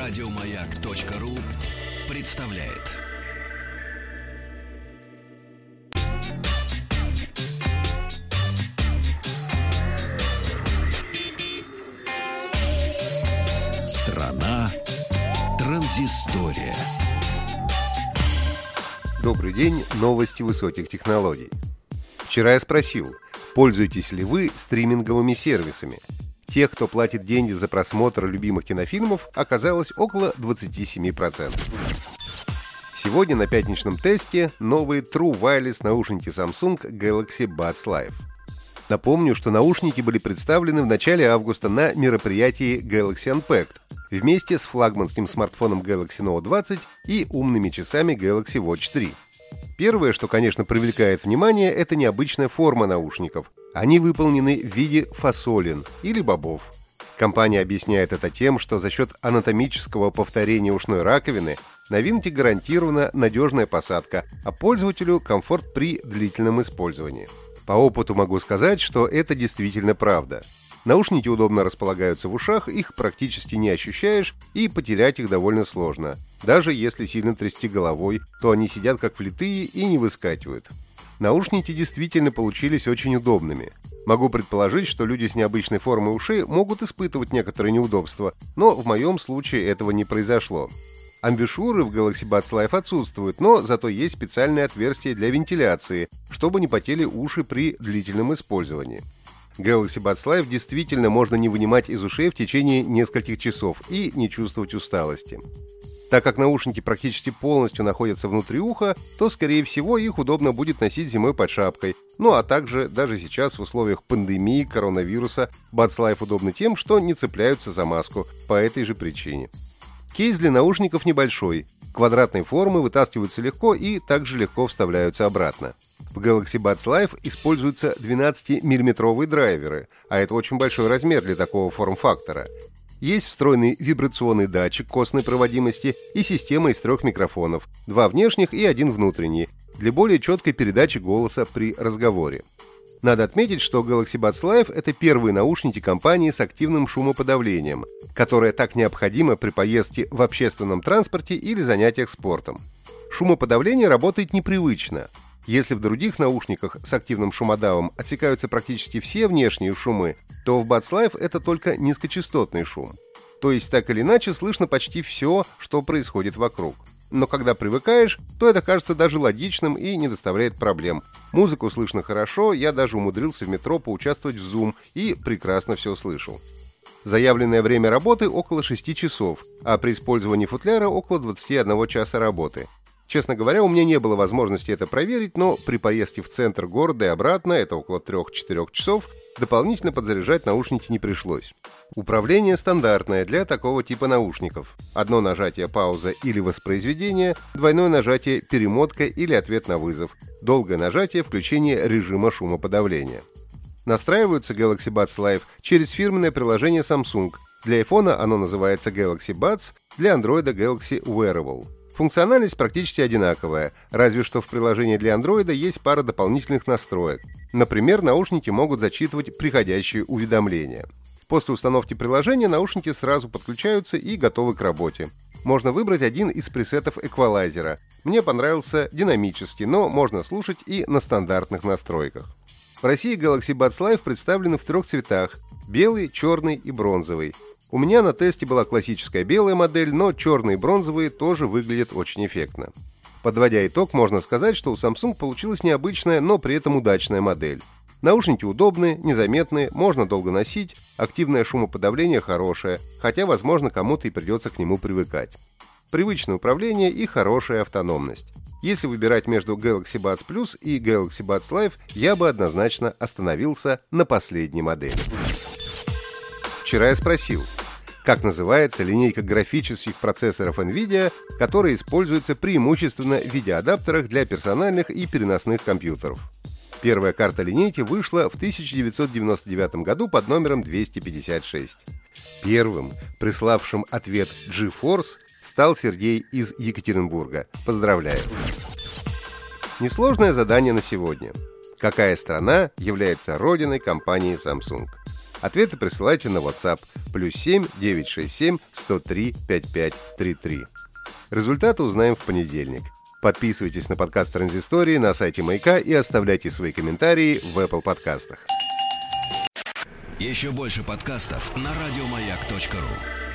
Радиомаяк.ру представляет. Страна транзистория. Добрый день, новости высоких технологий. Вчера я спросил, пользуетесь ли вы стриминговыми сервисами – Тех, кто платит деньги за просмотр любимых кинофильмов, оказалось около 27%. Сегодня на пятничном тесте новые True Wireless наушники Samsung Galaxy Buds Live. Напомню, что наушники были представлены в начале августа на мероприятии Galaxy Unpacked вместе с флагманским смартфоном Galaxy Note 20 и умными часами Galaxy Watch 3. Первое, что, конечно, привлекает внимание, это необычная форма наушников, они выполнены в виде фасолин или бобов. Компания объясняет это тем, что за счет анатомического повторения ушной раковины на винте гарантирована надежная посадка, а пользователю комфорт при длительном использовании. По опыту могу сказать, что это действительно правда. Наушники удобно располагаются в ушах, их практически не ощущаешь, и потерять их довольно сложно. Даже если сильно трясти головой, то они сидят как влитые и не выскакивают. Наушники действительно получились очень удобными. Могу предположить, что люди с необычной формой ушей могут испытывать некоторые неудобства, но в моем случае этого не произошло. Амбишуры в Galaxy Buds Live отсутствуют, но зато есть специальное отверстие для вентиляции, чтобы не потели уши при длительном использовании. Galaxy Buds Live действительно можно не вынимать из ушей в течение нескольких часов и не чувствовать усталости. Так как наушники практически полностью находятся внутри уха, то, скорее всего, их удобно будет носить зимой под шапкой. Ну а также, даже сейчас в условиях пандемии коронавируса, Buds Life удобны тем, что не цепляются за маску по этой же причине. Кейс для наушников небольшой. Квадратной формы вытаскиваются легко и также легко вставляются обратно. В Galaxy Buds Live используются 12-миллиметровые драйверы, а это очень большой размер для такого форм-фактора. Есть встроенный вибрационный датчик костной проводимости и система из трех микрофонов, два внешних и один внутренний, для более четкой передачи голоса при разговоре. Надо отметить, что Galaxy Buds Live – это первые наушники компании с активным шумоподавлением, которое так необходимо при поездке в общественном транспорте или занятиях спортом. Шумоподавление работает непривычно. Если в других наушниках с активным шумодавом отсекаются практически все внешние шумы, то в Live это только низкочастотный шум. То есть так или иначе слышно почти все, что происходит вокруг. Но когда привыкаешь, то это кажется даже логичным и не доставляет проблем. Музыку слышно хорошо, я даже умудрился в метро поучаствовать в Zoom и прекрасно все слышал. Заявленное время работы около 6 часов, а при использовании футляра около 21 часа работы. Честно говоря, у меня не было возможности это проверить, но при поездке в центр города и обратно, это около 3-4 часов, дополнительно подзаряжать наушники не пришлось. Управление стандартное для такого типа наушников. Одно нажатие пауза или воспроизведение, двойное нажатие перемотка или ответ на вызов, долгое нажатие включение режима шумоподавления. Настраиваются Galaxy Buds Live через фирменное приложение Samsung. Для iPhone оно называется Galaxy Buds, для Android Galaxy Wearable. Функциональность практически одинаковая, разве что в приложении для Android есть пара дополнительных настроек. Например, наушники могут зачитывать приходящие уведомления. После установки приложения наушники сразу подключаются и готовы к работе. Можно выбрать один из пресетов эквалайзера. Мне понравился динамический, но можно слушать и на стандартных настройках. В России Galaxy Buds Live представлены в трех цветах – белый, черный и бронзовый – у меня на тесте была классическая белая модель, но черные и бронзовые тоже выглядят очень эффектно. Подводя итог, можно сказать, что у Samsung получилась необычная, но при этом удачная модель. Наушники удобные, незаметные, можно долго носить, активное шумоподавление хорошее, хотя, возможно, кому-то и придется к нему привыкать. Привычное управление и хорошая автономность. Если выбирать между Galaxy Buds Plus и Galaxy Buds Live, я бы однозначно остановился на последней модели. Вчера я спросил, как называется линейка графических процессоров NVIDIA, которая используется преимущественно в видеоадаптерах для персональных и переносных компьютеров. Первая карта линейки вышла в 1999 году под номером 256. Первым, приславшим ответ GeForce, стал Сергей из Екатеринбурга. Поздравляю! Несложное задание на сегодня. Какая страна является родиной компании Samsung? Ответы присылайте на WhatsApp плюс 7 967 103 5533. Результаты узнаем в понедельник. Подписывайтесь на подкаст Транзистории на сайте Маяка и оставляйте свои комментарии в Apple подкастах. Еще больше подкастов на радиомаяк.ру